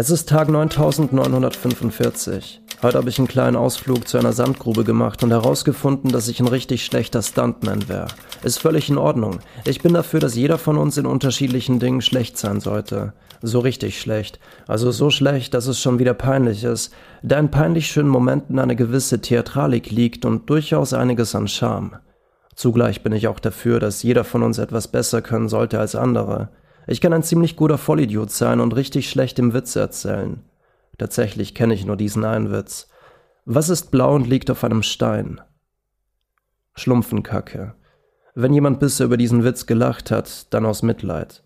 Es ist Tag 9945. Heute habe ich einen kleinen Ausflug zu einer Sandgrube gemacht und herausgefunden, dass ich ein richtig schlechter Stuntman wäre. Ist völlig in Ordnung. Ich bin dafür, dass jeder von uns in unterschiedlichen Dingen schlecht sein sollte. So richtig schlecht. Also so schlecht, dass es schon wieder peinlich ist. Da in peinlich schönen Momenten eine gewisse Theatralik liegt und durchaus einiges an Charme. Zugleich bin ich auch dafür, dass jeder von uns etwas besser können sollte als andere. Ich kann ein ziemlich guter Vollidiot sein und richtig schlecht im Witz erzählen. Tatsächlich kenne ich nur diesen einen Witz. Was ist blau und liegt auf einem Stein? Schlumpfenkacke. Wenn jemand bisher über diesen Witz gelacht hat, dann aus Mitleid.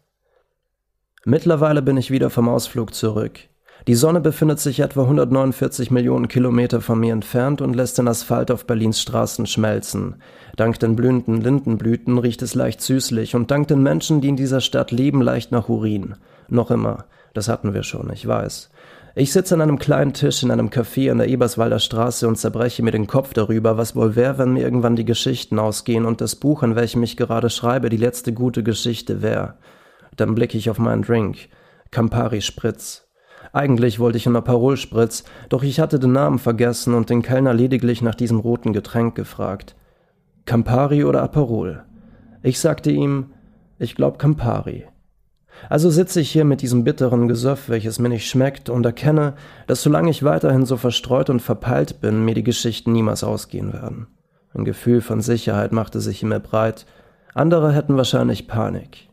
Mittlerweile bin ich wieder vom Ausflug zurück. Die Sonne befindet sich etwa 149 Millionen Kilometer von mir entfernt und lässt den Asphalt auf Berlins Straßen schmelzen. Dank den blühenden Lindenblüten riecht es leicht süßlich und dank den Menschen, die in dieser Stadt leben, leicht nach Urin. Noch immer. Das hatten wir schon, ich weiß. Ich sitze an einem kleinen Tisch in einem Café an der Eberswalder Straße und zerbreche mir den Kopf darüber, was wohl wäre, wenn mir irgendwann die Geschichten ausgehen und das Buch, an welchem ich gerade schreibe, die letzte gute Geschichte wäre. Dann blicke ich auf meinen Drink. Campari Spritz. Eigentlich wollte ich einen Aperol-Spritz, doch ich hatte den Namen vergessen und den Kellner lediglich nach diesem roten Getränk gefragt. Campari oder Aperol? Ich sagte ihm, ich glaub Campari. Also sitze ich hier mit diesem bitteren Gesöff, welches mir nicht schmeckt, und erkenne, dass solange ich weiterhin so verstreut und verpeilt bin, mir die Geschichten niemals ausgehen werden. Ein Gefühl von Sicherheit machte sich in mir breit, andere hätten wahrscheinlich Panik.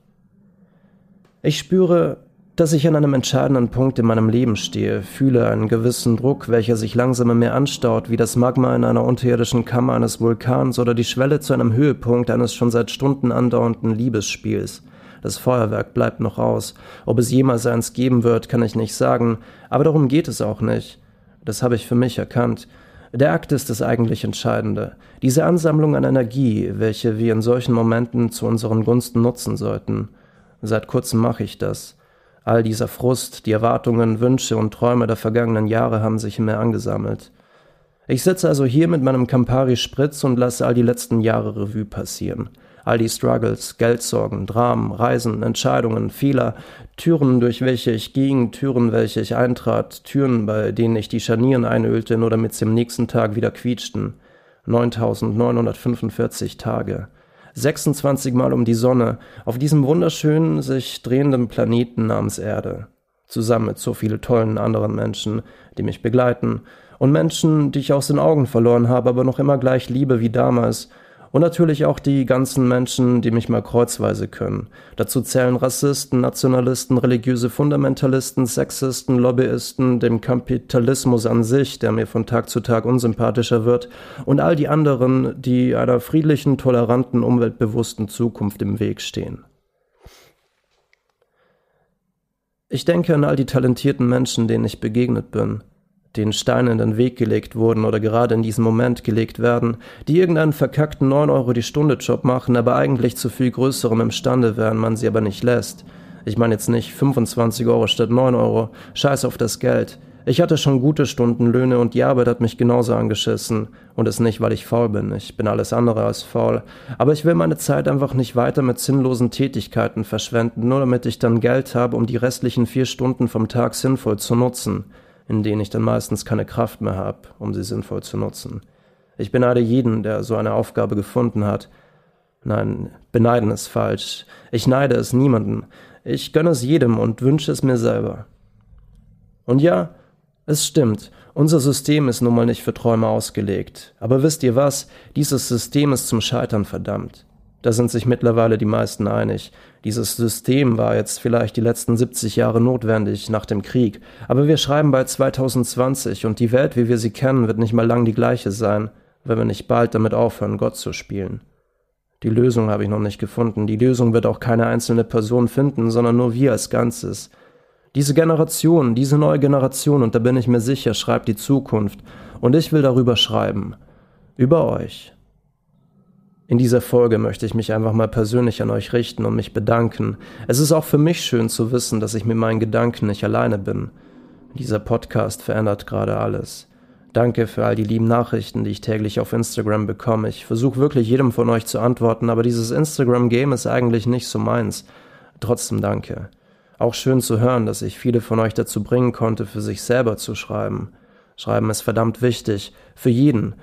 Ich spüre, dass ich an einem entscheidenden Punkt in meinem Leben stehe, fühle einen gewissen Druck, welcher sich langsam in mir anstaut, wie das Magma in einer unterirdischen Kammer eines Vulkans oder die Schwelle zu einem Höhepunkt eines schon seit Stunden andauernden Liebesspiels. Das Feuerwerk bleibt noch aus. Ob es jemals eins geben wird, kann ich nicht sagen, aber darum geht es auch nicht. Das habe ich für mich erkannt. Der Akt ist das eigentlich Entscheidende. Diese Ansammlung an Energie, welche wir in solchen Momenten zu unseren Gunsten nutzen sollten. Seit kurzem mache ich das. All dieser Frust, die Erwartungen, Wünsche und Träume der vergangenen Jahre haben sich in mir angesammelt. Ich sitze also hier mit meinem Campari Spritz und lasse all die letzten Jahre Revue passieren. All die Struggles, Geldsorgen, Dramen, Reisen, Entscheidungen, Fehler, Türen, durch welche ich ging, Türen, welche ich eintrat, Türen, bei denen ich die Scharnieren einölte, nur damit sie am nächsten Tag wieder quietschten. 9945 Tage. 26 Mal um die Sonne, auf diesem wunderschönen, sich drehenden Planeten namens Erde. Zusammen mit so vielen tollen anderen Menschen, die mich begleiten. Und Menschen, die ich aus den Augen verloren habe, aber noch immer gleich liebe wie damals und natürlich auch die ganzen Menschen, die mich mal kreuzweise können. Dazu zählen Rassisten, Nationalisten, religiöse Fundamentalisten, Sexisten, Lobbyisten, dem Kapitalismus an sich, der mir von Tag zu Tag unsympathischer wird, und all die anderen, die einer friedlichen, toleranten, umweltbewussten Zukunft im Weg stehen. Ich denke an all die talentierten Menschen, denen ich begegnet bin, den Steine in den Weg gelegt wurden oder gerade in diesem Moment gelegt werden, die irgendeinen verkackten 9 Euro die Stunde Job machen, aber eigentlich zu viel größerem imstande wären, man sie aber nicht lässt. Ich meine jetzt nicht 25 Euro statt 9 Euro, scheiß auf das Geld. Ich hatte schon gute Stundenlöhne und die Arbeit hat mich genauso angeschissen. Und es nicht, weil ich faul bin. Ich bin alles andere als faul. Aber ich will meine Zeit einfach nicht weiter mit sinnlosen Tätigkeiten verschwenden, nur damit ich dann Geld habe, um die restlichen vier Stunden vom Tag sinnvoll zu nutzen in denen ich dann meistens keine Kraft mehr habe, um sie sinnvoll zu nutzen. Ich beneide jeden, der so eine Aufgabe gefunden hat. Nein, beneiden ist falsch. Ich neide es niemanden. Ich gönne es jedem und wünsche es mir selber. Und ja, es stimmt, unser System ist nun mal nicht für Träume ausgelegt. Aber wisst ihr was? Dieses System ist zum Scheitern verdammt. Da sind sich mittlerweile die meisten einig. Dieses System war jetzt vielleicht die letzten 70 Jahre notwendig nach dem Krieg, aber wir schreiben bald 2020 und die Welt, wie wir sie kennen, wird nicht mal lang die gleiche sein, wenn wir nicht bald damit aufhören, Gott zu spielen. Die Lösung habe ich noch nicht gefunden. Die Lösung wird auch keine einzelne Person finden, sondern nur wir als Ganzes. Diese Generation, diese neue Generation, und da bin ich mir sicher, schreibt die Zukunft. Und ich will darüber schreiben. Über euch. In dieser Folge möchte ich mich einfach mal persönlich an euch richten und mich bedanken. Es ist auch für mich schön zu wissen, dass ich mit meinen Gedanken nicht alleine bin. Dieser Podcast verändert gerade alles. Danke für all die lieben Nachrichten, die ich täglich auf Instagram bekomme. Ich versuche wirklich jedem von euch zu antworten, aber dieses Instagram-Game ist eigentlich nicht so meins. Trotzdem danke. Auch schön zu hören, dass ich viele von euch dazu bringen konnte, für sich selber zu schreiben. Schreiben ist verdammt wichtig, für jeden.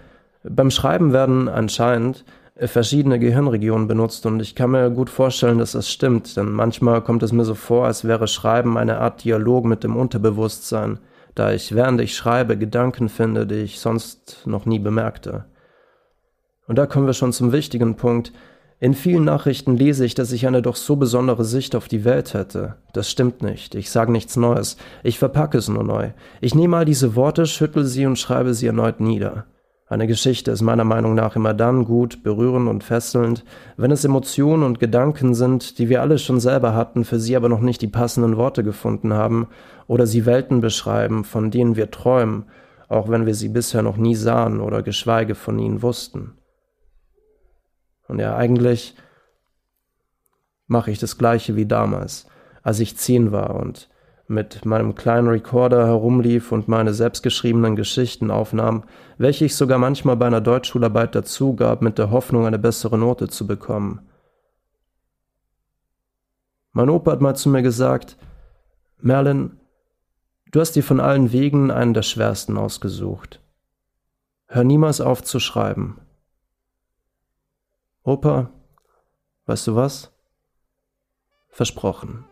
Beim Schreiben werden anscheinend verschiedene Gehirnregionen benutzt und ich kann mir gut vorstellen, dass das stimmt, denn manchmal kommt es mir so vor, als wäre Schreiben eine Art Dialog mit dem Unterbewusstsein, da ich während ich schreibe Gedanken finde, die ich sonst noch nie bemerkte. Und da kommen wir schon zum wichtigen Punkt. In vielen Nachrichten lese ich, dass ich eine doch so besondere Sicht auf die Welt hätte. Das stimmt nicht. Ich sage nichts Neues. Ich verpacke es nur neu. Ich nehme all diese Worte, schüttel sie und schreibe sie erneut nieder. Eine Geschichte ist meiner Meinung nach immer dann gut, berührend und fesselnd, wenn es Emotionen und Gedanken sind, die wir alle schon selber hatten, für sie aber noch nicht die passenden Worte gefunden haben, oder sie Welten beschreiben, von denen wir träumen, auch wenn wir sie bisher noch nie sahen oder geschweige von ihnen wussten. Und ja, eigentlich mache ich das gleiche wie damals, als ich zehn war und mit meinem kleinen Recorder herumlief und meine selbstgeschriebenen Geschichten aufnahm, welche ich sogar manchmal bei einer Deutschschularbeit dazugab, mit der Hoffnung, eine bessere Note zu bekommen. Mein Opa hat mal zu mir gesagt, Merlin, du hast dir von allen Wegen einen der schwersten ausgesucht. Hör niemals auf zu schreiben. Opa, weißt du was? Versprochen.